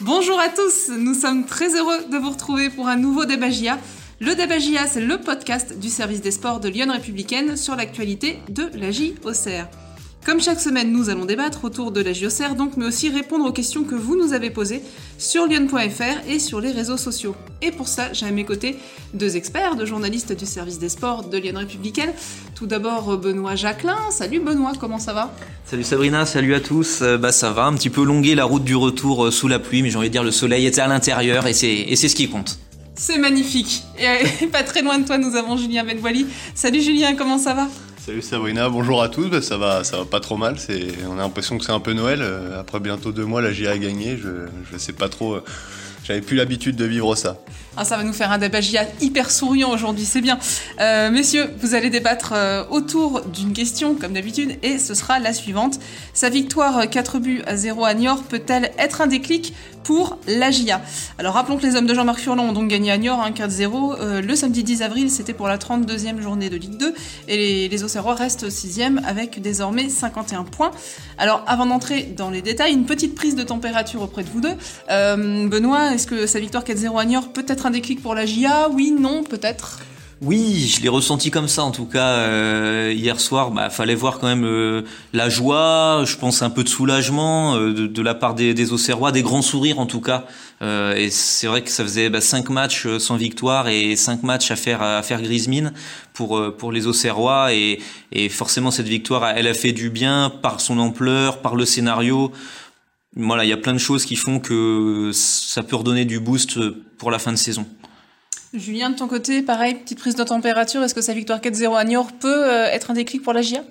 Bonjour à tous, nous sommes très heureux de vous retrouver pour un nouveau débat. Le débat c'est le podcast du service des sports de Lyon Républicaine sur l'actualité de la JOCR. Comme chaque semaine, nous allons débattre autour de la JOCR, donc, mais aussi répondre aux questions que vous nous avez posées sur lyon.fr et sur les réseaux sociaux. Et pour ça, j'ai à mes côtés deux experts, deux journalistes du service des sports de Lyon Républicaine. Tout d'abord, Benoît Jacquelin. Salut Benoît, comment ça va? Salut Sabrina, salut à tous. Euh, bah ça va, un petit peu longué la route du retour euh, sous la pluie, mais j'ai envie de dire le soleil était à l'intérieur et c'est et c'est ce qui compte. C'est magnifique. Et pas très loin de toi, nous avons Julien Benvoili. Salut Julien, comment ça va? Salut Sabrina, bonjour à tous. Bah, ça va, ça va pas trop mal. C'est, on a l'impression que c'est un peu Noël. Euh, Après bientôt deux mois, la GIA a gagné. Je, je sais pas trop. euh, J'avais plus l'habitude de vivre ça. Ah, ça va nous faire un débat GIA hyper souriant aujourd'hui, c'est bien. Euh, messieurs, vous allez débattre euh, autour d'une question, comme d'habitude, et ce sera la suivante. Sa victoire euh, 4 buts à 0 à Niort peut-elle être un déclic pour la GIA Alors rappelons que les hommes de Jean-Marc Furlan ont donc gagné à Niort hein, 4-0 euh, le samedi 10 avril, c'était pour la 32e journée de Ligue 2, et les, les Auxerrois restent 6e avec désormais 51 points. Alors avant d'entrer dans les détails, une petite prise de température auprès de vous deux. Euh, Benoît, est-ce que sa victoire 4-0 à Niort peut être un déclic pour la GIA Oui, non, peut-être Oui, je l'ai ressenti comme ça en tout cas euh, hier soir. Bah, fallait voir quand même euh, la joie, je pense un peu de soulagement euh, de, la part des, des Auxerrois, des grands sourires en tout cas. Et c'est vrai que ça faisait bah, cinq matchs sans victoire et cinq matchs à faire à faire grise pour pour les Auxerrois et, et forcément cette victoire, elle a fait du bien par son ampleur, par le scénario. Voilà, il y a plein de choses qui font que ça peut redonner du boost pour la fin de saison. Julien, de ton côté, pareil, petite prise de température. Est-ce que sa victoire 4-0 à Niort peut euh, être un déclic pour la GIA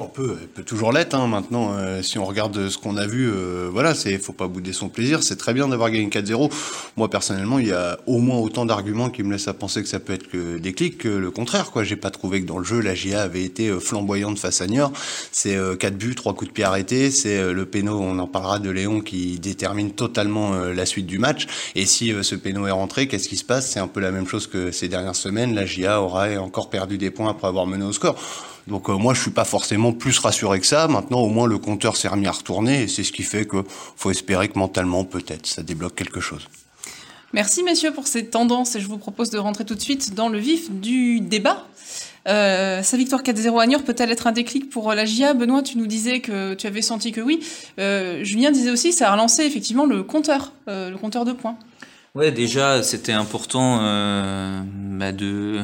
On peut, elle peut toujours l'être. Hein, maintenant, euh, si on regarde ce qu'on a vu, euh, voilà, c'est, faut pas bouder son plaisir. C'est très bien d'avoir gagné 4-0. Moi, personnellement, il y a au moins autant d'arguments qui me laissent à penser que ça peut être que des clics que le contraire. Quoi, j'ai pas trouvé que dans le jeu, la GIA avait été euh, flamboyante face à Niort. C'est euh, quatre buts, trois coups de pied arrêtés. C'est euh, le péno, on en parlera de Léon, qui détermine totalement euh, la suite du match. Et si euh, ce péno est rentré, qu'est-ce qui se passe? C'est un peu la même chose que ces dernières semaines. La GIA aura encore perdu des points après avoir mené au score. Donc euh, moi je suis pas forcément plus rassuré que ça. Maintenant au moins le compteur s'est remis à retourner et c'est ce qui fait que faut espérer que mentalement peut-être ça débloque quelque chose. Merci messieurs pour ces tendances et je vous propose de rentrer tout de suite dans le vif du débat. Euh, sa victoire 4-0 à Niort peut-elle être un déclic pour la GIA Benoît, tu nous disais que tu avais senti que oui. Euh, Julien disait aussi ça a relancé effectivement le compteur, euh, le compteur de points. Ouais, déjà, c'était important euh, bah, de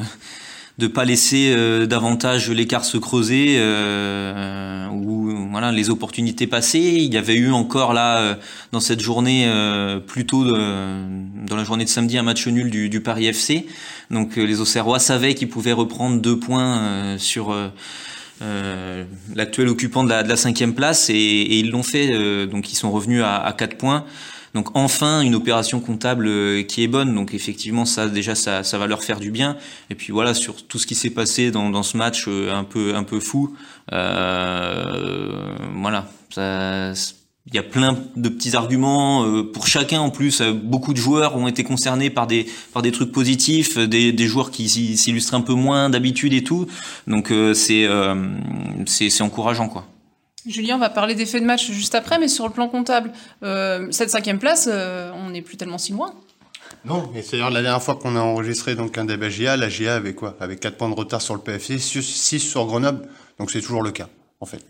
de pas laisser euh, davantage l'écart se creuser euh, ou voilà les opportunités passées. Il y avait eu encore là euh, dans cette journée euh, plus tôt de- dans la journée de samedi un match nul du, du Paris FC. Donc euh, les Auxerrois savaient qu'ils pouvaient reprendre deux points euh, sur euh, euh, l'actuel occupant de la, de la cinquième place et, et ils l'ont fait. euh, donc ils sont revenus à, à quatre points. Donc enfin une opération comptable euh, qui est bonne. Donc effectivement ça déjà ça, ça va leur faire du bien. Et puis voilà sur tout ce qui s'est passé dans, dans ce match euh, un peu un peu fou. Euh, voilà ça. Il y a plein de petits arguments euh, pour chacun en plus. Beaucoup de joueurs ont été concernés par des par des trucs positifs, des, des joueurs qui s'illustrent un peu moins d'habitude et tout. Donc c'est c'est encourageant quoi. Julien, on va parler des faits de match juste après, mais sur le plan comptable, euh, cette cinquième place, euh, on n'est plus tellement si loin. Non, mais c'est d'ailleurs la dernière fois qu'on a enregistré donc un débat GIA, la GIA avait quoi? Avec 4 points de retard sur le PFC, 6 sur Grenoble, donc c'est toujours le cas en fait.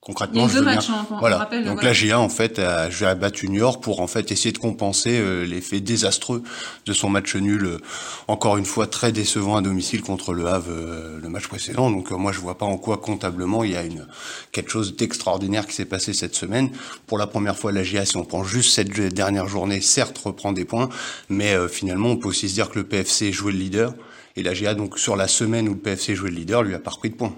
Concrètement, je deux bien- on voilà. rappelle, donc voilà. la GIA en fait a, a battu Niort pour en fait essayer de compenser euh, l'effet désastreux de son match nul, euh, encore une fois très décevant à domicile contre le Havre euh, le match précédent. Donc moi je vois pas en quoi comptablement il y a une quelque chose d'extraordinaire qui s'est passé cette semaine. Pour la première fois la GIA, si on prend juste cette dernière journée, certes reprend des points, mais euh, finalement on peut aussi se dire que le PFC jouait le leader. Et la GIA, donc sur la semaine où le PFC jouait le leader, lui a pas repris de points.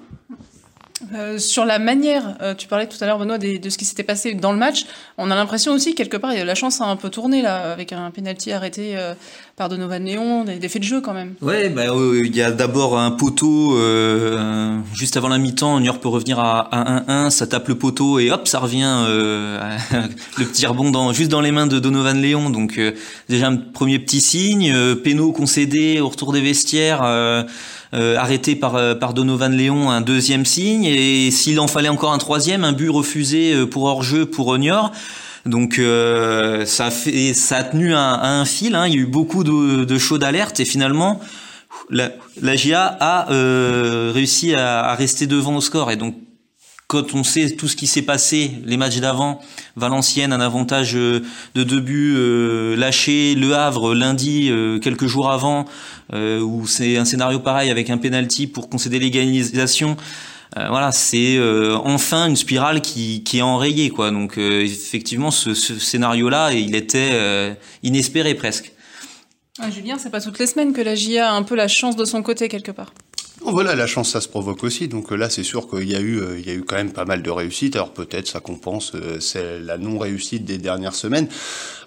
Euh, sur la manière, euh, tu parlais tout à l'heure, Benoît, de ce qui s'était passé dans le match. On a l'impression aussi, quelque part, la chance a un peu tourné, là, avec un penalty arrêté euh, par Donovan Léon, des, des faits de jeu quand même. Ouais, bah, il y a d'abord un poteau euh, juste avant la mi-temps. Niort peut revenir à, à 1-1, ça tape le poteau et hop, ça revient euh, le petit rebond dans, juste dans les mains de Donovan Léon. Donc déjà un premier petit signe. Péno concédé au retour des vestiaires. Euh, arrêté par, euh, par Donovan Léon, un deuxième signe, et s'il en fallait encore un troisième, un but refusé euh, pour hors-jeu pour Niort. Donc euh, ça fait, ça a tenu un, un fil. Hein. Il y a eu beaucoup de, de chaudes alertes et finalement la, la GIA a euh, réussi à, à, rester devant au score. Et donc quand on sait tout ce qui s'est passé, les matchs d'avant, Valenciennes un avantage euh, de deux buts euh, lâché, Le Havre lundi euh, quelques jours avant, où c'est un scénario pareil avec un penalty pour concéder l'égalisation. Voilà, c'est enfin une spirale qui, est enrayée, quoi. Donc effectivement, ce, scénario-là, il était inespéré presque. Ah, Julien, c'est pas toutes les semaines que la GIA a un peu la chance de son côté quelque part. Voilà, la chance, ça se provoque aussi. Donc là, c'est sûr qu'il y a eu, il y a eu quand même pas mal de réussites. Alors peut-être ça compense c'est la non-réussite des dernières semaines.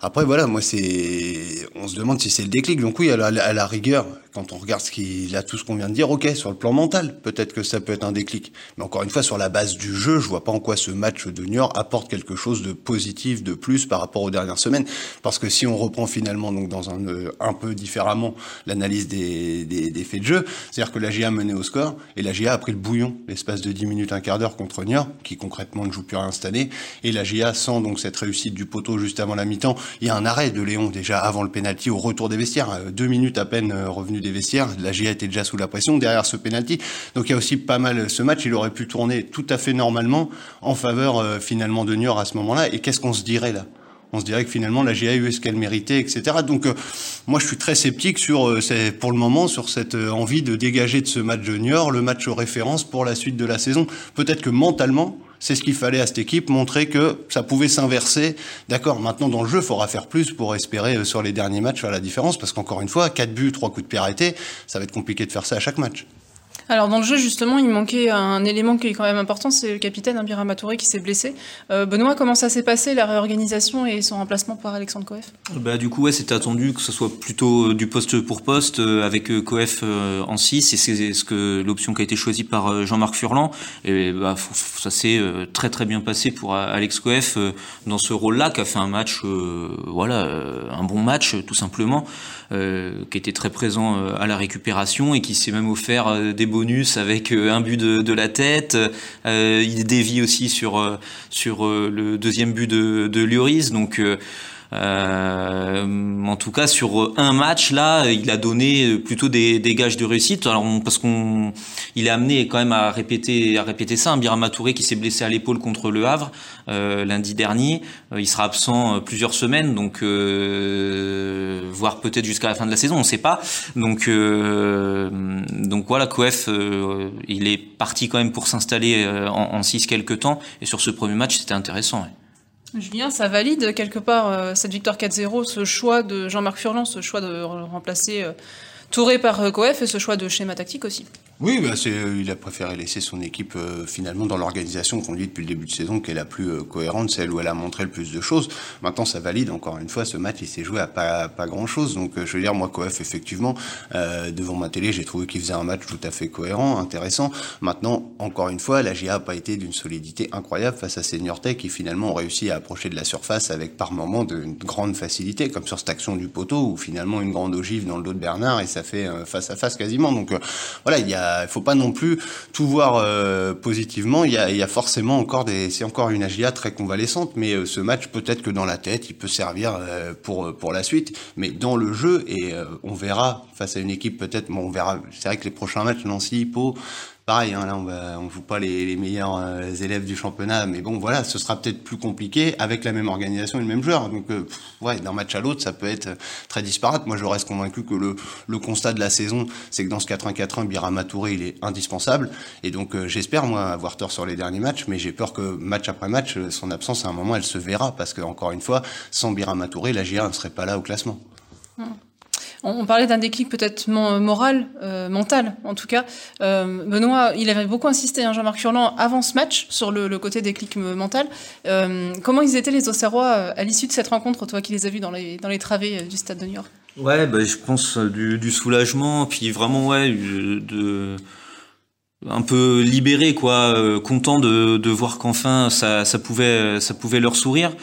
Après, voilà, moi, c'est, on se demande si c'est le déclic. Donc oui, à la rigueur, quand on regarde ce qu'il a, tout ce qu'on vient de dire, ok, sur le plan mental, peut-être que ça peut être un déclic. Mais encore une fois, sur la base du jeu, je vois pas en quoi ce match de York apporte quelque chose de positif, de plus par rapport aux dernières semaines. Parce que si on reprend finalement, donc dans un, un peu différemment, l'analyse des, des, des, faits de jeu, c'est-à-dire que la GA menait au score, et la GA a pris le bouillon l'espace de 10 minutes, un quart d'heure contre York, qui concrètement ne joue plus rien cette année, et la GA sans donc cette réussite du poteau juste avant la mi-temps, il y a un arrêt de Léon déjà avant le penalty au retour des vestiaires, deux minutes à peine revenu des vestiaires, la GIA était déjà sous la pression derrière ce penalty. Donc il y a aussi pas mal ce match, il aurait pu tourner tout à fait normalement en faveur euh, finalement de Niort à ce moment-là. Et qu'est-ce qu'on se dirait là? On se dirait que finalement la GIA a eu ce qu'elle méritait, etc. Donc euh, moi je suis très sceptique sur, euh, pour le moment, sur cette envie de dégager de ce match de Niort le match référence pour la suite de la saison. Peut-être que mentalement, c'est ce qu'il fallait à cette équipe, montrer que ça pouvait s'inverser. D'accord, maintenant dans le jeu, il faudra faire plus pour espérer euh, sur les derniers matchs faire la différence, parce qu'encore une fois, 4 buts, 3 coups de pied arrêtés, ça va être compliqué de faire ça à chaque match. Alors dans le jeu justement, il manquait un élément qui est quand même important, c'est le capitaine Ambira Matouré qui s'est blessé. Euh, Benoît, comment ça s'est passé la réorganisation et son remplacement par Alexandre Coef? Bah, Du coup, ouais, c'était attendu que ce soit plutôt du poste pour poste euh, avec Coef euh, en 6 et c'est ce que l'option qui a été choisie par Jean-Marc Furlan. Et bah, ça s'est très très bien passé pour Alex Coef dans ce rôle-là, qui a fait un match, voilà, un bon match tout simplement, qui était très présent à la récupération et qui s'est même offert des bonus avec euh, un but de, la tête. Euh, il dévie aussi sur euh, sur le deuxième but de, de Lloris. Donc euh, en tout cas, sur un match là, il a donné plutôt des, des gages de réussite. Alors parce qu'on, il est amené quand même à répéter, à répéter ça. Un Touré qui s'est blessé à l'épaule contre le Havre euh, lundi dernier, euh, il sera absent plusieurs semaines, donc euh, voire peut-être jusqu'à la fin de la saison, on ne sait pas. Donc donc voilà, Coef, il est parti quand même pour s'installer en, en 6 quelques temps, et sur ce premier match, c'était intéressant. Julien, ça valide quelque part euh, cette victoire 4-0, ce choix de Jean-Marc Furlan, ce choix de remplacer euh, Touré par euh, Coef et ce choix de schéma tactique aussi? Oui, bah c'est, il a préféré laisser son équipe euh, finalement dans l'organisation qu'on dit depuis le début de saison, qui est la plus euh, cohérente, celle où elle a montré le plus de choses. Maintenant, ça valide encore une fois. Ce match, il s'est joué à pas, pas grand chose. Donc, je veux dire, moi, Coef, effectivement, devant ma télé, j'ai trouvé qu'il faisait un match tout à fait cohérent, intéressant. Maintenant, encore une fois, la GIA n'a pas été d'une solidité incroyable face à Senior Tech, qui finalement ont réussi à approcher de la surface avec par moments de grande facilité, comme sur cette action du poteau où finalement une grande ogive dans le dos de Bernard et ça fait face à face quasiment. Donc voilà, il y a il faut pas non plus tout voir euh, positivement. Il y, a, forcément encore c'est encore une AGIA très convalescente, mais euh, ce match peut-être que dans la tête, il peut servir euh, pour pour la suite. Mais dans le jeu, et on verra face à une équipe peut-être, bon, on verra. C'est vrai que les prochains matchs, Nancy, Pau, pareil, hein, là on va, on joue pas les, meilleurs euh, élèves du championnat, mais bon voilà, ce sera peut-être plus compliqué avec la même organisation et le même joueur. Donc euh, ouais, d'un match à l'autre, ça peut être très disparate. Moi, je reste convaincu que le, constat de la saison, c'est que dans ce 4-1-4-1, Birama Touré, il est indispensable. Et donc euh, j'espère moi avoir tort sur les derniers matchs, mais j'ai peur que match après match, son absence à un moment, elle se verra parce que encore une fois, sans Birama Touré, la GIA ne serait pas là au classement. Hum. On parlait d'un déclic peut-être moral, euh, mental en tout cas. Euh, Benoît, il avait beaucoup insisté, hein, Jean-Marc Furlan, avant ce match, sur le, le côté déclic mental. Euh, comment ils étaient les Auxerrois à l'issue de cette rencontre, toi qui les as vus dans les, dans les travées du stade de New York? Ouais, bah, je pense du, du, soulagement, puis vraiment, ouais, de un peu libéré quoi content de, de voir qu'enfin ça, ça pouvait ça pouvait leur sourire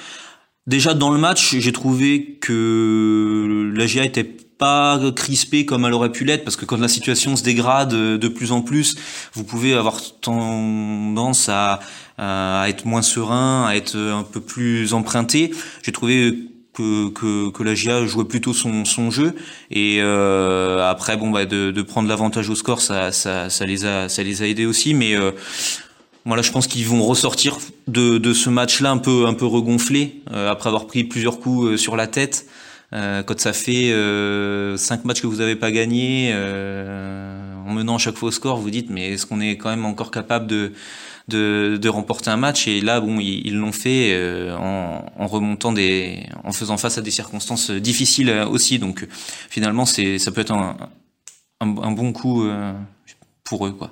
déjà dans le match j'ai trouvé que la GIA était pas crispée comme elle aurait pu l'être parce que quand la situation se dégrade de plus en plus, vous pouvez avoir tendance à, à être moins serein, à être un peu plus emprunté. J'ai trouvé que, que, que, la GIA jouait plutôt son, son jeu. Et euh, après bon bah de, de prendre l'avantage au score ça, ça, ça les a ça les a aidés aussi. Mais euh, voilà je pense qu'ils vont ressortir de, de ce match là un peu un peu regonflé euh, après avoir pris plusieurs coups euh, sur la tête. euh, quand ça fait euh, cinq matchs que vous n'avez pas gagné en menant chaque fois au score vous dites mais est-ce qu'on est quand même encore capable de de, remporter un match? Et là, bon, ils l'ont fait euh, en, remontant des, en faisant face à des circonstances difficiles aussi. Donc, finalement, c'est, ça peut être un, un, bon coup euh, pour eux, quoi.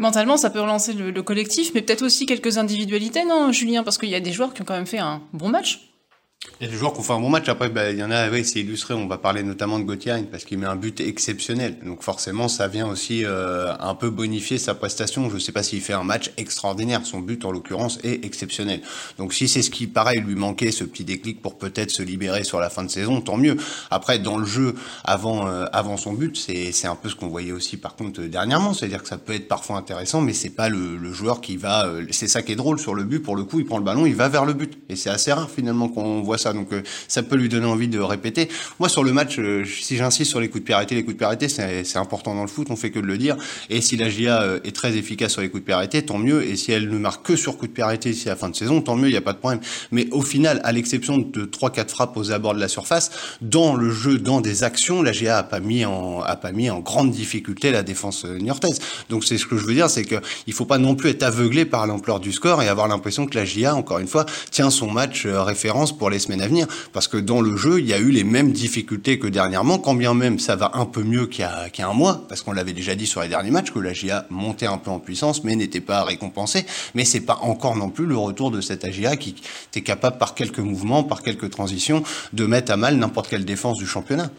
Mentalement, ça peut relancer le, le collectif, mais peut-être aussi quelques individualités, non, Julien? Parce qu'il y a des joueurs qui ont quand même fait un bon match. Il y a des joueurs qui ont fait un bon match. Après, bah, il y en a, oui, c'est illustré. On va parler notamment de Gauthier parce qu'il met un but exceptionnel. Donc forcément, ça vient aussi euh, un peu bonifier sa prestation. Je ne sais pas s'il fait un match extraordinaire. Son but, en l'occurrence, est exceptionnel. Donc si c'est ce qui, pareil, lui manquait, ce petit déclic pour peut-être se libérer sur la fin de saison, tant mieux. Après, dans le jeu, avant, euh, avant son but, c'est un peu ce qu'on voyait aussi, par contre, dernièrement. C'est-à-dire que ça peut être parfois intéressant, mais c'est pas le, le joueur qui va. Euh, c'est ça qui est drôle sur le but. Pour le coup, il prend le ballon, il va vers le but. Et c'est assez rare finalement qu'on ça. Donc euh, ça peut lui donner envie de répéter. Moi sur le match, euh, si j'insiste sur les coups de pied arrêtés, les coups de pied arrêtés c'est important dans le foot, on fait que de le dire. Et si la GIA euh, est très efficace sur les coups de pied arrêtés, tant mieux. Et si elle ne marque que sur coups de pied arrêtés ici à la fin de saison, tant mieux, il n'y a pas de problème. Mais au final, à l'exception de trois quatre frappes aux abords de la surface, dans le jeu, dans des actions, la GIA a pas mis en a pas mis en grande difficulté la défense niortaise. Donc c'est ce que je veux dire, c'est que il faut pas non plus être aveuglé par l'ampleur du score et avoir l'impression que la GIA, encore une fois, tient son match référence pour les semaines à venir. Parce que dans le jeu, il y a eu les mêmes difficultés que dernièrement, quand bien même ça va un peu mieux qu'il y a, un mois, parce qu'on l'avait déjà dit sur les derniers matchs, que la GIA montait un peu en puissance, mais n'était pas récompensée. Mais c'est pas encore non plus le retour de cette AGA qui était capable, par quelques mouvements, par quelques transitions, de mettre à mal n'importe quelle défense du championnat.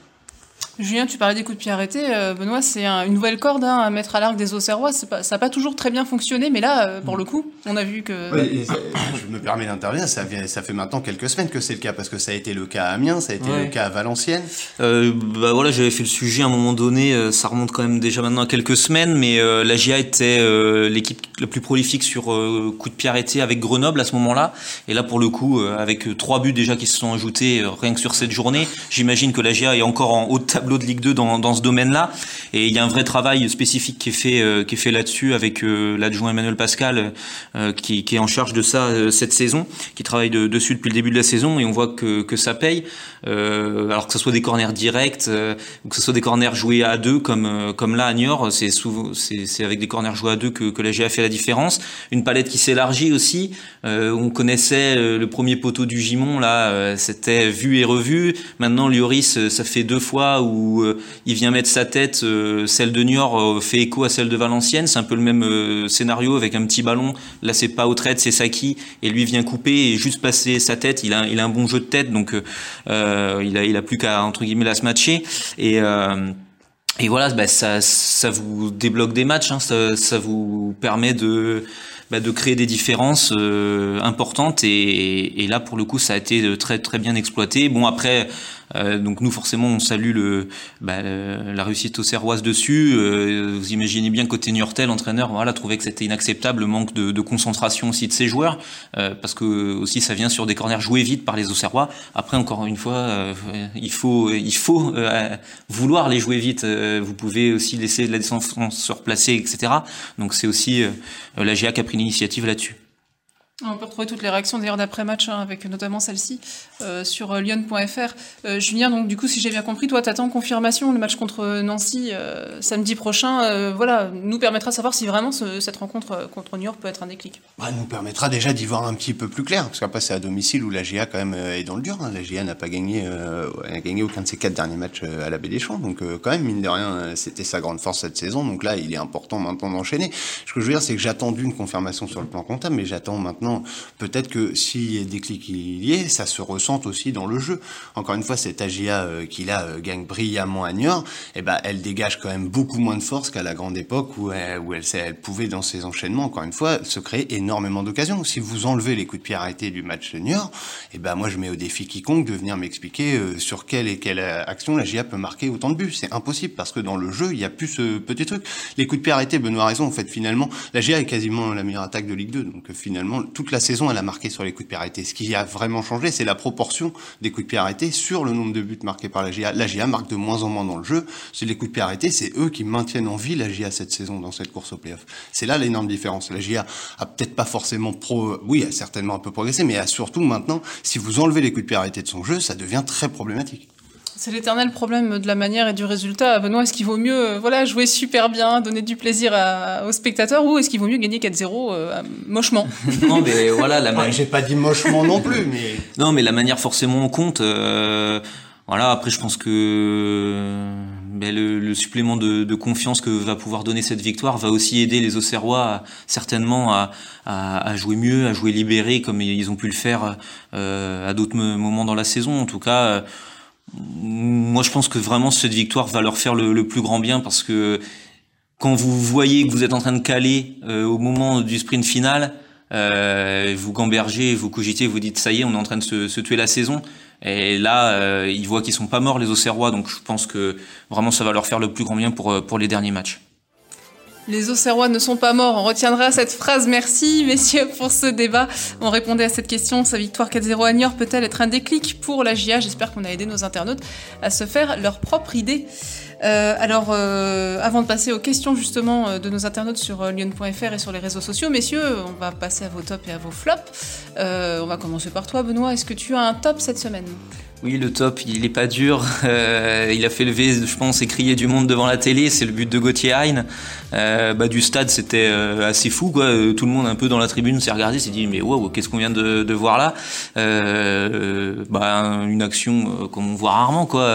Julien, tu parlais des coups de pied arrêtés. Euh, Benoît, c'est un, une nouvelle corde hein, à mettre à l'arc des Auxerrois. Pas, ça n'a pas toujours très bien fonctionné, mais là, euh, pour le coup, on a vu que. Oui, je me permets d'intervenir. Ça, ça fait maintenant quelques semaines que c'est le cas, parce que ça a été le cas à Amiens, ça a été ouais. le cas à Valenciennes. Euh, bah voilà, j'avais fait le sujet à un moment donné. Ça remonte quand même déjà maintenant à quelques semaines, mais euh, la GIA était euh, l'équipe la plus prolifique sur euh, coups de pied arrêtés avec Grenoble à ce moment-là. Et là, pour le coup, avec trois buts déjà qui se sont ajoutés rien que sur cette journée, j'imagine que la GIA est encore en haut de tableau de Ligue 2 dans, dans ce domaine-là. Et il y a un vrai travail spécifique qui est fait, euh, qui fait là-dessus avec euh, l'adjoint Emmanuel Pascal, euh, qui, qui, est en charge de ça cette saison, qui travaille de, dessus depuis le début de la saison, et on voit que, que ça paye. Alors que ce soit des corners directs, ou que ce soit des corners joués à deux, comme, comme là à Niort, c'est souvent, c'est avec des corners joués à deux que, que la GIA fait la différence. Une palette qui s'élargit aussi. on connaissait le premier poteau du Gimon, là, c'était vu et revu. Maintenant, Lioris, ça fait deux fois où il vient mettre sa tête, euh, celle de Niort euh, fait écho à celle de Valenciennes, c'est un peu le même euh, scénario avec un petit ballon, là c'est pas Autrette, c'est Saki, et lui vient couper et juste passer sa tête, il a, il a un bon jeu de tête, donc euh, il a, il a plus qu'à entre guillemets la se matcher, et et voilà, bah, ça, ça vous débloque des matchs, hein, ça, vous permet de bah, de créer des différences euh, importantes. Et, et, là pour le coup ça a été très très bien exploité. Bon après euh, donc nous forcément on salue le, bah, le la réussite au Serroise dessus. Euh, vous imaginez bien côté Niortel, l'entraîneur voilà trouvait que c'était inacceptable le manque de, de, concentration aussi de ses joueurs euh, parce que aussi ça vient sur des corners joués vite par les Auxerrois. Après encore une fois euh, il faut il faut vouloir les jouer vite. vous pouvez aussi laisser la défense se replacer etc. Donc c'est aussi la GA qui a pris l'initiative là-dessus. On peut retrouver toutes les réactions d'ailleurs d'après-match, hein, avec notamment celle-ci, euh, sur euh, lyon.fr. Euh, Julien, donc du coup, si j'ai bien compris, toi, t'attends confirmation, le match contre Nancy samedi prochain, voilà, nous permettra de savoir si vraiment ce, cette rencontre contre New York peut être un déclic. Bah, nous permettra déjà d'y voir un petit peu plus clair, parce qu'après c'est à domicile où la GA quand même est dans le dur. Hein. La GA n'a pas gagné, gagné aucun de ses quatre derniers matchs à la Baie des Champs, donc quand même mine de rien, c'était sa grande force cette saison. Donc là, il est important maintenant d'enchaîner. Ce que je veux dire, c'est que j'attends d'une confirmation sur le plan comptable, mais j'attends maintenant Peut-être que s'il y a des clics il y est, ça se ressent aussi dans le jeu. Encore une fois, cette AGA euh, qui là euh, gagne brillamment à Niort, eh ben, elle dégage quand même beaucoup moins de force qu'à la grande époque où elle, où elle, elle pouvait, dans ses enchaînements, encore une fois, se créer énormément d'occasions. Si vous enlevez les coups de pied arrêtés du match de Niort, eh ben, moi, je mets au défi quiconque de venir m'expliquer euh, sur quelle et quelle action la GIA peut marquer autant de buts. C'est impossible parce que dans le jeu, il n'y a plus ce petit truc. Les coups de pied arrêtés, Benoît a raison, en fait, finalement, la GIA est quasiment la meilleure attaque de Ligue 2. Donc, finalement, toute la saison, elle a marqué sur les coups de pied arrêtés. Ce qui a vraiment changé, c'est la proportion des coups de pied arrêtés sur le nombre de buts marqués par la GIA. La GIA marque de moins en moins dans le jeu. C'est les coups de pied arrêtés, c'est eux qui maintiennent en vie la GIA cette saison dans cette course au playoff. C'est là l'énorme différence. La GIA a peut-être pas forcément pro, oui, a certainement un peu progressé, mais a surtout maintenant, si vous enlevez les coups de pied arrêtés de son jeu, ça devient très problématique. C'est l'éternel problème de la manière et du résultat. Benoît, est-ce qu'il vaut mieux euh, voilà, jouer super bien, donner du plaisir aux spectateurs, ou est-ce qu'il vaut mieux gagner 4-0 euh, mochement? Non, mais voilà, la manière. J'ai pas dit mochement non plus, mais. Non, mais la manière forcément compte. Euh, voilà, après, je pense que ben, le, supplément de, de, confiance que va pouvoir donner cette victoire va aussi aider les Auxerrois certainement à, à, à, jouer mieux, à jouer libéré, comme ils ont pu le faire à d'autres moments dans la saison. En tout cas moi, je pense que vraiment cette victoire va leur faire le, plus grand bien parce que quand vous voyez que vous êtes en train de caler euh, au moment du sprint final, euh, vous gambergez, vous cogitez, vous dites ça y est, on est en train de se, tuer la saison. Et là, euh, ils voient qu'ils sont pas morts les Auxerrois, donc je pense que vraiment ça va leur faire le plus grand bien pour pour les derniers matchs. Les Auxerrois ne sont pas morts. On retiendra cette phrase. Merci, messieurs, pour ce débat. On répondait à cette question. Sa victoire 4-0 à Niort peut-elle être un déclic pour la GIA J'espère qu'on a aidé nos internautes à se faire leur propre idée. Euh, alors, euh, avant de passer aux questions justement euh, de nos internautes sur lyon.fr et sur les réseaux sociaux, messieurs, on va passer à vos tops et à vos flops. on va commencer par toi, Benoît. Est-ce que tu as un top cette semaine? Oui, le top, il est pas dur. Euh, il a fait lever, je pense, et crier du monde devant la télé. C'est le but de Gauthier Hein. Euh, bah, du stade, c'était euh, assez fou. Quoi. Euh, tout le monde un peu dans la tribune s'est regardé, s'est dit mais wow, qu'est-ce qu'on vient de, de, voir là? Bah, Une action comme on voit rarement. quoi.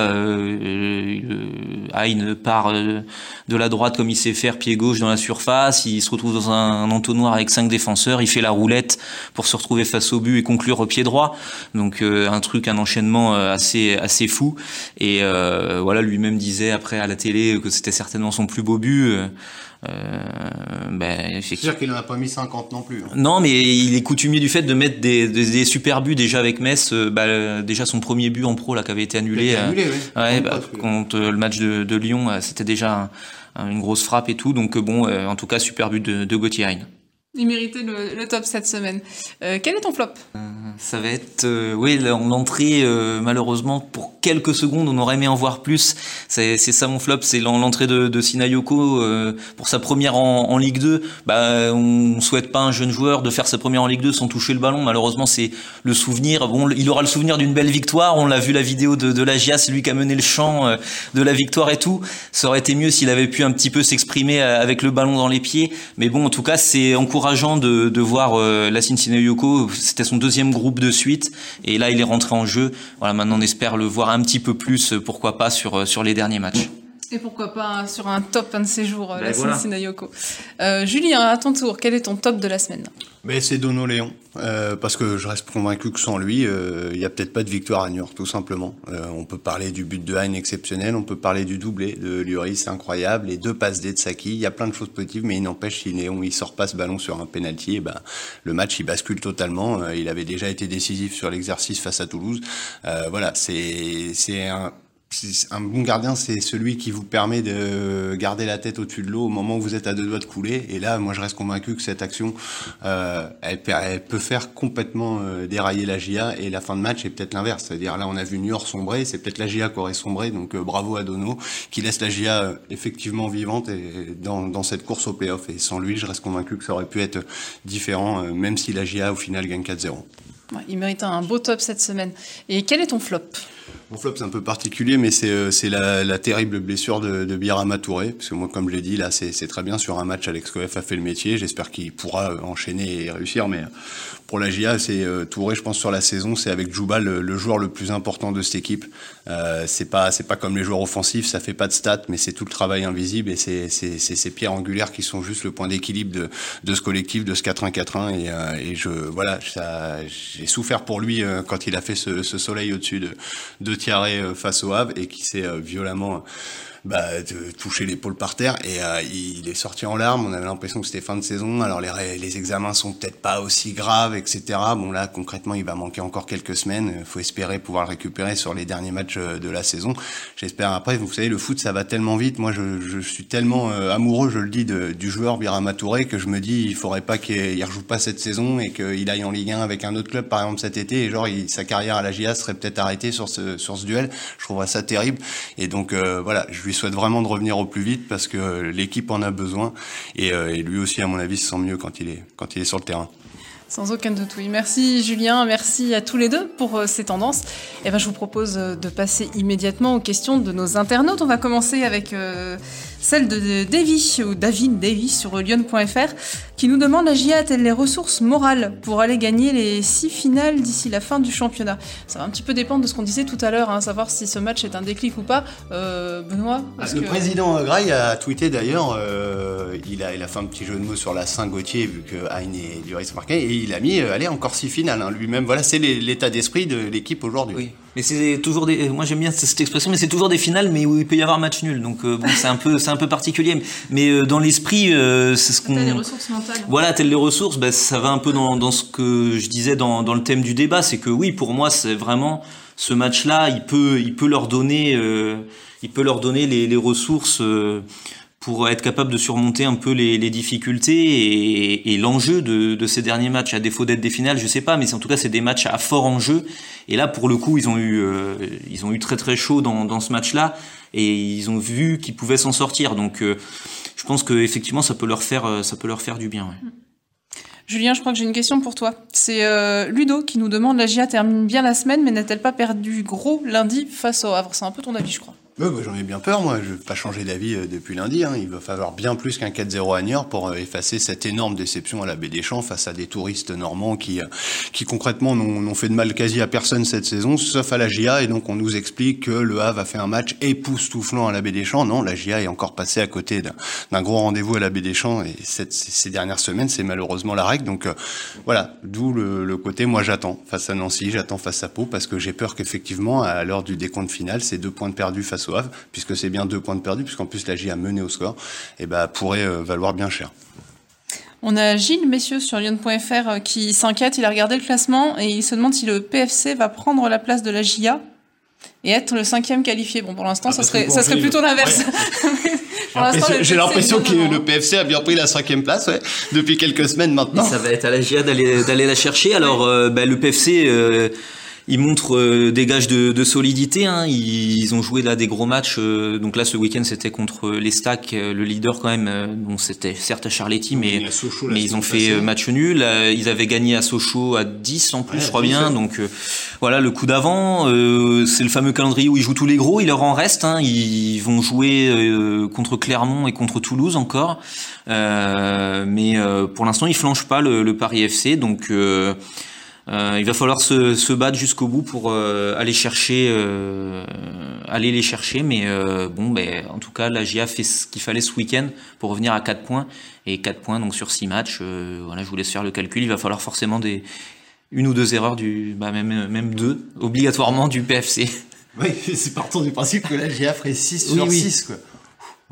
Hein part de la droite comme il sait faire, pied gauche dans la surface. Il se retrouve dans un, entonnoir avec cinq défenseurs. Il fait la roulette pour se retrouver face au but et conclure au pied droit. Donc un truc, un enchaînement euh, assez assez fou. Et euh, voilà, lui-même disait après à la télé que c'était certainement son plus beau but. Euh, ben, c'est sûr qu'il n'en a pas mis 50 non plus. Hein. Non, mais il est coutumier du fait de mettre des, des, super buts déjà avec Metz. Bah, déjà son premier but en pro là qui avait été annulé. annulé ouais, bah, contre le match de, de Lyon, c'était déjà une grosse frappe et tout. Donc bon, en tout cas super but de, de Gauthier il méritait le, top cette semaine. Euh, quel est ton flop? Euh, Ça va être, euh, oui, l'entrée, euh, malheureusement, pour quelques secondes, on aurait aimé en voir plus. C'est ça mon flop, c'est l'entrée de, de Sinayoko euh, pour sa première en, en, Ligue 2. Bah, on souhaite pas un jeune joueur de faire sa première en Ligue 2 sans toucher le ballon. Malheureusement, c'est le souvenir. Bon, il aura le souvenir d'une belle victoire. On l'a vu la vidéo de, de la GIA, c'est lui qui a mené le champ de la victoire et tout. Ça aurait été mieux s'il avait pu un petit peu s'exprimer avec le ballon dans les pieds. Mais bon, en tout cas, c'est encourageant encourageant de, voir euh, Lassine Yoko. C'était son deuxième groupe de suite. Et là, il est rentré en jeu. Voilà, maintenant, on espère le voir un petit peu plus, euh, pourquoi pas, sur, euh, sur les derniers matchs. Et pourquoi pas sur un top un de ces jours, ben Lassine Yoko. Julien, à ton tour, quel est ton top de la semaine? Mais c'est Dono Léon, euh, parce que je reste convaincu que sans lui, euh, il n'y a peut-être pas de victoire à Niort, tout simplement. Euh, on peut parler du but de Hein exceptionnel, on peut parler du doublé de Lloris incroyable, les deux passes D de Saki, il y a plein de choses positives, mais il n'empêche si Léon il sort pas ce ballon sur un penalty, et ben le match il bascule totalement. il avait déjà été décisif sur l'exercice face à Toulouse. voilà, c'est c'est un un bon gardien, c'est celui qui vous permet de garder la tête au-dessus de l'eau au moment où vous êtes à deux doigts de couler. Et là, moi, je reste convaincu que cette action, euh, elle, peut faire complètement euh, dérailler la GIA et la fin de match est peut-être l'inverse. C'est-à-dire là, on a vu New York sombrer, c'est peut-être la GIA qui aurait sombré. Donc euh, bravo à Dono qui laisse la GIA effectivement vivante et dans, cette course au playoff. Et sans lui, je reste convaincu que ça aurait pu être différent, même si la GIA au final gagne 4-0. il mérite un beau top cette semaine. Et quel est ton flop? Flop, c'est un peu particulier, mais c'est euh, la, la, terrible blessure de, de Birama Touré. Parce que moi, comme je l'ai dit, là, c'est très bien. Sur un match, Alex Koef a fait le métier. J'espère qu'il pourra enchaîner et réussir. Mais pour la GIA, c'est Touré, je pense sur la saison, c'est avec Juba le, joueur le plus important de cette équipe. c'est pas c'est pas comme les joueurs offensifs, ça fait pas de stats, mais c'est tout le travail invisible et c'est c'est ces pierres angulaires qui sont juste le point d'équilibre de de ce collectif, de ce 4-1-4-1 et, et je voilà, j'ai souffert pour lui quand il a fait ce, soleil au-dessus de de face au Havre et qui s'est violemment bah, de toucher l'épaule par terre et euh, il est sorti en larmes. On avait l'impression que c'était fin de saison. Alors les, les examens sont peut-être pas aussi graves, etc. Bon là concrètement il va manquer encore quelques semaines. Il faut espérer pouvoir le récupérer sur les derniers matchs euh, de la saison. J'espère après. Vous savez le foot ça va tellement vite. Moi je, je suis tellement euh, amoureux, je le dis, de, du joueur Birama Touré que je me dis il faudrait pas qu'il rejoue pas cette saison et qu'il aille en Ligue 1 avec un autre club par exemple cet été et genre il, sa carrière à la GIA serait peut-être arrêtée sur ce sur ce duel. Je trouverais ça terrible et donc voilà je souhaite vraiment de revenir au plus vite parce que l'équipe en a besoin et, euh, et lui aussi, à mon avis, se sent mieux quand il est, quand il est sur le terrain. Sans aucun doute, oui. Merci Julien, merci à tous les deux pour euh, ces tendances. Et eh ben, je vous propose euh, de passer immédiatement aux questions de nos internautes. On va commencer avec celle de Davy, ou David Davy sur lyon.fr, qui nous demande la GIA a-t-elle les ressources morales pour aller gagner les six finales d'ici la fin du championnat? Ça va un petit peu dépendre de ce qu'on disait tout à l'heure, hein, savoir si ce match est un déclic ou pas. Benoît ah, Le président Grail a tweeté d'ailleurs, il, a, il a fait un petit jeu de mots sur la Saint-Gauthier, vu que Hein et Duris marqué, et il a mis, euh, allez, encore six finales hein, lui-même. Voilà, c'est l'état d'esprit de l'équipe aujourd'hui. Oui. Mais c'est toujours des. Moi j'aime bien cette expression, mais c'est toujours des finales, mais où il peut y avoir match nul. Donc euh, bon, c'est un peu, c'est un peu particulier. Mais euh, dans l'esprit, c'est ce qu'on. les ressources mentales. Voilà, telles les ressources. Bah, ça va un peu dans, dans ce que je disais dans, dans le thème du débat, c'est que oui, pour moi, c'est vraiment ce match-là, il peut, il peut leur donner, il peut leur donner les, les ressources pour être capable de surmonter un peu les, difficultés et, l'enjeu de, ces derniers matchs. À défaut d'être des finales, je sais pas, mais en tout cas c'est des matchs à fort enjeu. Et là, pour le coup, ils ont eu, euh, ils ont eu très très chaud dans, ce match-là et ils ont vu qu'ils pouvaient s'en sortir. Donc, euh, je pense que effectivement, ça peut leur faire, euh, ça peut leur faire du bien. Ouais. Julien, je crois que j'ai une question pour toi. C'est Ludo qui nous demande la GIA termine bien la semaine, mais n'a-t-elle pas perdu gros lundi face au Havre? C'est un peu ton avis, je crois. Bah, J'en ai bien peur, moi. Je vais pas changer d'avis euh, depuis lundi. Hein. Il va falloir bien plus qu'un 4-0 à Niort pour euh, effacer cette énorme déception à la Baie des Champs face à des touristes normands qui, euh, qui concrètement n'ont fait de mal quasi à personne cette saison, sauf à la GIA. Et donc on nous explique que le Havre a fait un match époustouflant à la Baie des Champs. Non, la GIA est encore passée à côté d'un gros rendez-vous à la Baie des Champs. Et ces dernières semaines, c'est malheureusement la règle. Donc voilà, d'où le, côté, moi j'attends face à Nancy, j'attends face à Pau, parce que j'ai peur qu'effectivement, à l'heure du décompte final, ces deux points de perdus face puisque c'est bien deux points de perdu, puisqu'en plus la J a mené au score, et ben pourrait euh, valoir bien cher. On a Gilles Messieurs sur Lyon.fr euh, qui s'inquiète, il a regardé le classement et il se demande si le PFC va prendre la place de la JA et être le cinquième qualifié. Bon, pour l'instant, ah, ça serait, ça serait plutôt l'inverse. J'ai l'impression que le PFC a bien pris la cinquième place ouais, depuis quelques semaines maintenant. ça va être à la GIA d'aller la chercher. Alors, euh, bah, le PFC, euh, ils montrent euh, des gages de, de solidité. Hein. Ils, ont joué là des gros matchs. Euh, donc là, ce week-end, c'était contre les Stacks, euh, le leader quand même. donc c'était certes à Charletti, mais, mais ils ont fait match nul. ils avaient gagné à Sochaux à 10 en plus, je crois bien. Donc voilà, le coup d'avant, c'est le fameux calendrier où ils jouent tous les gros. Il leur en reste. Hein. Ils vont jouer contre Clermont et contre Toulouse encore. mais pour l'instant, ils flanchent pas le, le Paris FC. Donc euh, il va falloir se, se battre jusqu'au bout pour euh, aller chercher, euh, aller les chercher. Mais euh, bon, ben, en tout cas, la GIA fait ce qu'il fallait ce week-end pour revenir à 4 points et 4 points donc sur 6 matchs. Euh, voilà, je vous laisse faire le calcul. Il va falloir forcément des une ou deux erreurs du, bah, même même deux obligatoirement du PFC. Oui, c'est partant du principe que la GIA ferait 6 sur 6 quoi.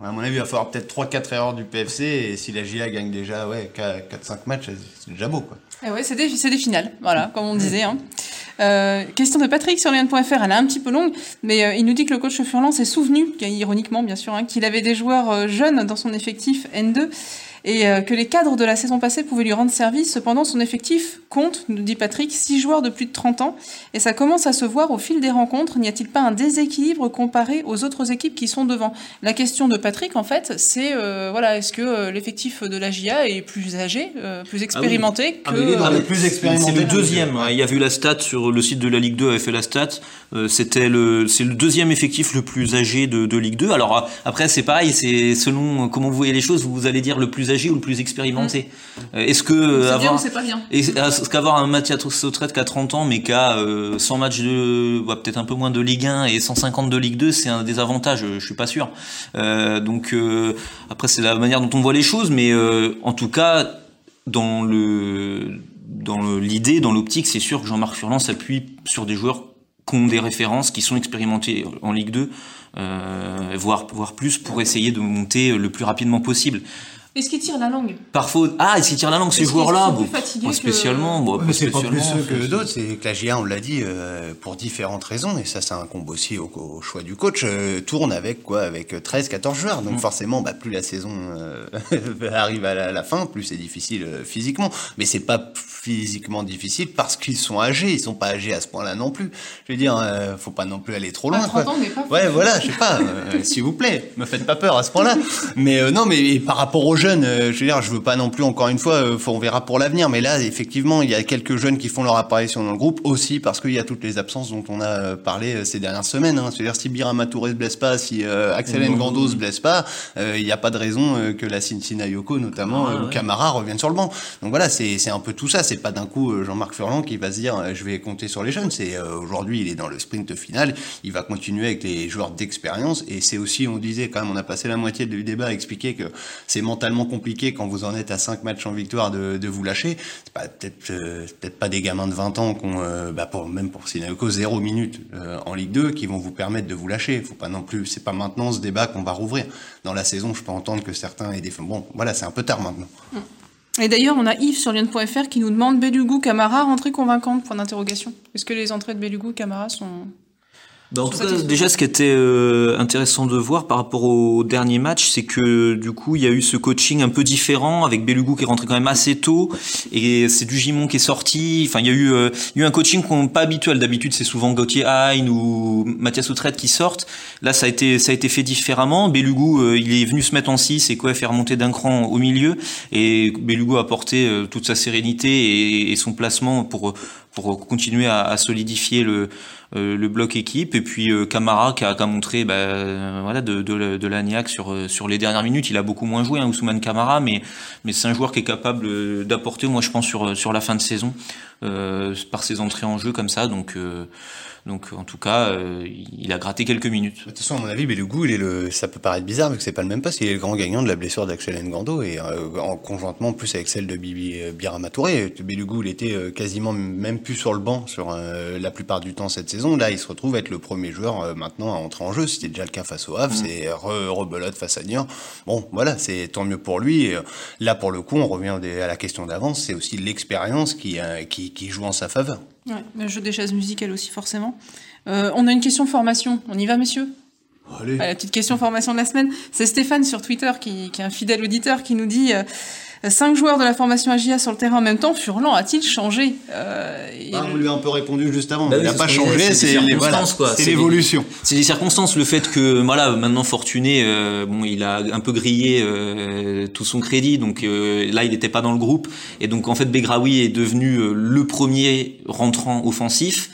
À mon avis, il va falloir peut-être 3-4 erreurs du PFC et si la GIA gagne déjà ouais, 4-5 matchs, c'est déjà beau. Eh ouais, c'est des, des, finales, voilà, comme on disait. Hein. Euh, question de Patrick sur Lyon.fr, elle est un petit peu longue, mais euh, il nous dit que le coach Furlan s'est souvenu, ironiquement bien sûr, hein, qu'il avait des joueurs euh, jeunes dans son effectif N2 et euh, que les cadres de la saison passée pouvaient lui rendre service. Cependant, son effectif compte, nous dit Patrick, six joueurs de plus de 30 ans, et ça commence à se voir au fil des rencontres. N'y a-t-il pas un déséquilibre comparé aux autres équipes qui sont devant? La question de Patrick, en fait, c'est euh, voilà, est-ce que euh, l'effectif de la GIA est plus âgé, plus expérimenté ah oui. que plus expérimenté. C'est le deuxième. Hein. Il y a vu la stat sur le site de la Ligue 2 avait fait la stat. C'était le c'est le deuxième effectif le plus âgé de, de Ligue 2. Alors après c'est pareil, c'est selon comment vous voyez les choses, vous allez dire le plus âgé ou le plus expérimenté. Euh, Est-ce que euh, C'est bien avoir c'est pas bien est-ce est-ce qu'avoir un Mathias Sautrette qui a 30 ans mais qui a euh, 100 matchs de peut-être un peu moins de Ligue 1 et 150 de Ligue 2, c'est un désavantage, euh, je suis pas sûr. Euh, donc euh, après c'est la manière dont on voit les choses mais euh, en tout cas dans le dans l'idée, dans l'optique, c'est sûr que Jean-Marc Furlan s'appuie sur des joueurs qui ont des références, qui sont expérimentés en Ligue 2, euh, voire, voire plus, pour essayer de monter le plus rapidement possible. Est-ce qu'il tire la langue Parfois, ah, est-ce qu'il tire la langue, ces joueurs-là Pas que- spécialement, bon, pas Mais c'est pas plus ceux que d'autres, c'est que la GA, on l'a dit, euh, pour différentes raisons, et ça c'est un combo aussi au, au choix du coach, euh, tourne avec quoi Avec 13, 14 joueurs. Mm. Donc forcément, bah, plus la saison euh, arrive à la, la fin, plus c'est difficile euh, physiquement. Mais c'est pas physiquement difficile parce qu'ils sont âgés, ils sont pas âgés à ce point-là non plus. Je veux dire, euh, faut pas non plus aller trop À loin. 30 quoi. ans, mais pas Ouais, voilà, je sais pas, euh, s'il vous plaît, me faites pas peur à ce point-là. Mais euh, non, mais par rapport aux jeunes, euh, je veux dire, je veux pas non plus, encore une fois, euh, faut- on verra pour l'avenir. Mais là, effectivement, il y a quelques jeunes qui font leur apparition dans le groupe aussi parce qu'il y a toutes les absences dont on a euh, parlé euh, ces dernières semaines. Hein. C'est-à-dire, si Birama Touré se blesse pas, si euh, Axel Ngando se blesse pas, euh, il n'y a pas de raison euh, que la Cincinnati Yoko, notamment, Ah, euh, ou ouais. Camara reviennent sur le banc. Donc voilà, c'est c'est un peu tout ça. C'est pas d'un coup euh, Jean-Marc Furlan qui va se dire, euh, je vais compter sur les jeunes. C'est euh, aujourd'hui, il est dans le sprint final. Il va continuer avec les joueurs d'expérience. Et c'est aussi, on disait quand même, on a passé la moitié du débat à expliquer que c'est mentalement compliqué quand vous en êtes à 5 matchs en victoire de, de vous lâcher. C'est pas peut-être peut-être pas des gamins de 20 ans qu'on, bah pour même pour Sinayoko, zéro minute en Ligue 2 qui vont vous permettre de vous lâcher. Faut pas non plus, c'est pas maintenant ce débat qu'on va rouvrir. Dans la saison, je peux entendre que certains aient des, bon, voilà, c'est un peu tard maintenant. Et d'ailleurs, on a Yves sur lyon.fr qui nous demande Belugou, Camara, rentrée convaincante? Point d'interrogation. Est-ce que les entrées de Belugou, Camara sont. En tout cas, déjà, ce qui était euh, intéressant de voir par rapport au dernier match, c'est que du coup, il y a eu ce coaching un peu différent avec Belugou qui est rentré quand même assez tôt et c'est du Gimon qui est sorti. Enfin, il y a eu, euh, il y a eu un coaching qu'on pas habituel. D'habitude, c'est souvent Gauthier Hein ou Mathias Outrette qui sortent. Là, ça a été, ça a été fait différemment. Belugou, euh, il est venu se mettre en 6 et quoi, faire remonter d'un cran au milieu. Et Belugou a apporté euh, toute sa sérénité et, et son placement pour pour continuer à, à solidifier le euh, le bloc équipe. Et puis euh, Camara qui a, qui a montré bah, euh, voilà de, de, de l'agnac sur sur les dernières minutes. Il a beaucoup moins joué hein, Ousmane Camara mais mais c'est un joueur qui est capable d'apporter moi je pense sur sur la fin de saison euh, par ses entrées en jeu comme ça. Donc euh, donc en tout cas euh, il a gratté quelques minutes De toute façon, à mon avis, Belugou, il est le, ça peut paraître bizarre, mais que c'est pas le même poste. Il est le grand gagnant de la blessure d'Axel Ngando et euh, en conjointement en plus avec celle de Bibi euh, Birama Touré. Belugou, il était euh, quasiment même plus sur le banc sur euh, la plupart du temps cette saison. Là, il se retrouve être le premier joueur euh, maintenant à entrer en jeu. C'était déjà le cas face au Havre, c'est re, rebelote face à Niort. Bon, voilà, c'est tant mieux pour lui. Et, là, pour le coup, on revient à la question d'avance. C'est aussi l'expérience qui, qui, qui joue en sa faveur. Ouais, le jeu des chaises musicales aussi, forcément. Euh, on a une question formation. On y va, messieurs? Allez. La petite question formation de la semaine. C'est Stéphane sur Twitter, qui, qui est un fidèle auditeur, qui nous dit euh, Cinq joueurs de la formation AGIA sur le terrain en même temps, Furlan a-t-il changé Euh, et Ah, le- on lui a un peu répondu juste avant. Bah il n'a pas changé, c'est voilà, des- l'évolution. C'est des circonstances, le fait que voilà maintenant Fortuné, euh, bon, il a un peu grillé euh, tout son crédit, donc euh, là il n'était pas dans le groupe, et donc en fait Begraoui est devenu euh, le premier rentrant offensif.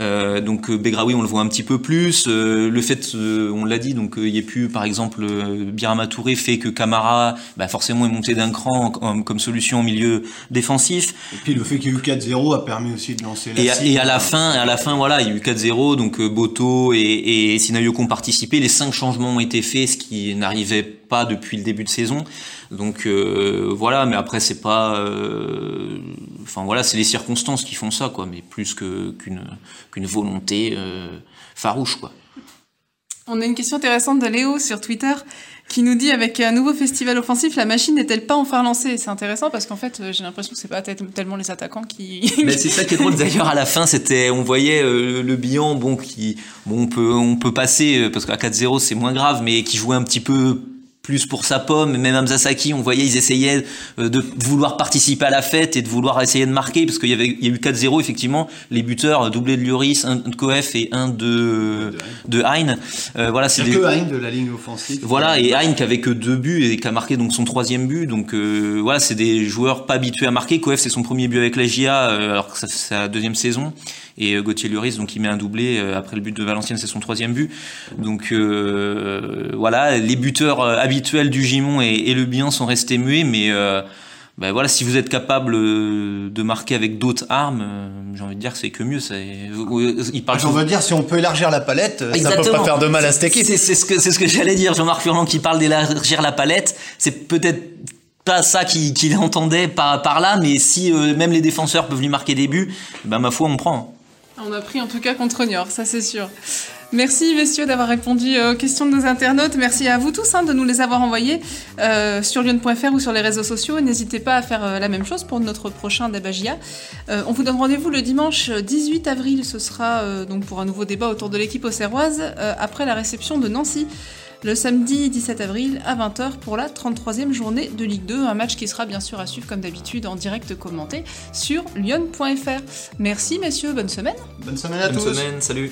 Euh, donc euh, Begraoui on le voit un petit peu plus. Euh, le fait, euh, on l'a dit, donc euh, il y a plus par exemple euh, Birama Touré fait que Camara, bah, forcément est monté d'un cran comme, comme solution au milieu défensif. Et puis le fait qu'il y ait eu 4-0 a permis aussi de lancer la Et à, et à la fin, à la fin, voilà, il y a eu 4-0, donc Boto et, et Sinayoko ont participé. Les cinq changements ont été faits, ce qui n'arrivait pas depuis le début de saison. Donc euh, voilà, mais après c'est pas, euh, enfin voilà, c'est les circonstances qui font ça, quoi, mais plus qu'une volonté euh, farouche, quoi. On a une question intéressante de Léo sur Twitter qui nous dit avec un nouveau festival offensif, la machine n'est-elle pas enfin lancée? C'est intéressant parce qu'en fait, euh, j'ai l'impression que c'est pas tel- tellement les attaquants qui. Mais c'est ça qui est drôle d'ailleurs à la fin c'était on voyait euh, le bilan bon qui bon on peut on peut passer parce qu'à 4-0 c'est moins grave mais qui jouait un petit peu plus pour sa pomme même Hamza Saki on voyait ils essayaient euh, de vouloir participer à la fête et de vouloir essayer de marquer parce qu'il y avait il y a eu 4-0 effectivement les buteurs euh, doublé de Lloris un de Koef et un de de Hein Euh, voilà c'est C'est des que Hein de la ligne offensive. voilà, et Hein qui avait que deux buts et qui a marqué donc son troisième but. Donc euh, voilà, c'est des joueurs pas habitués à marquer. Koef c'est son premier but avec la GIA, euh, alors que fait sa deuxième saison. Et Gauthier Lloris, donc il met un doublé après le but de Valenciennes, c'est son troisième but. Donc euh, voilà, les buteurs euh, habituel du Gimon et, et le Bihan sont restés muets, mais ben voilà, si vous êtes capable de marquer avec d'autres armes, j'ai envie de dire que c'est que mieux. Ça, il parle. J'en veux dire, si on peut élargir la palette, Exactement. ça peut pas faire de mal à cette équipe. C'est ce que c'est ce que j'allais dire. Jean-Marc Furlan qui parle d'élargir la palette, c'est peut-être pas ça qu'il entendait par, par là, mais si même les défenseurs peuvent lui marquer des buts, ben ma foi, on prend. On a pris en tout cas contre Niort, ça c'est sûr. Merci messieurs d'avoir répondu aux questions de nos internautes. Merci à vous tous hein, de nous les avoir envoyés euh, sur lyon.fr ou sur les réseaux sociaux. N'hésitez pas à faire euh, la même chose pour notre prochain Dabagia. Euh, on vous donne rendez-vous le dimanche 18 avril. Ce sera donc pour un nouveau débat autour de l'équipe auxerroise après la réception de Nancy le samedi 17 avril à 20h pour la 33e journée de Ligue 2, un match qui sera bien sûr à suivre comme d'habitude en direct commenté sur lyon.fr. Merci messieurs, bonne semaine. Bonne semaine à bonne tous. Bonne semaine, salut.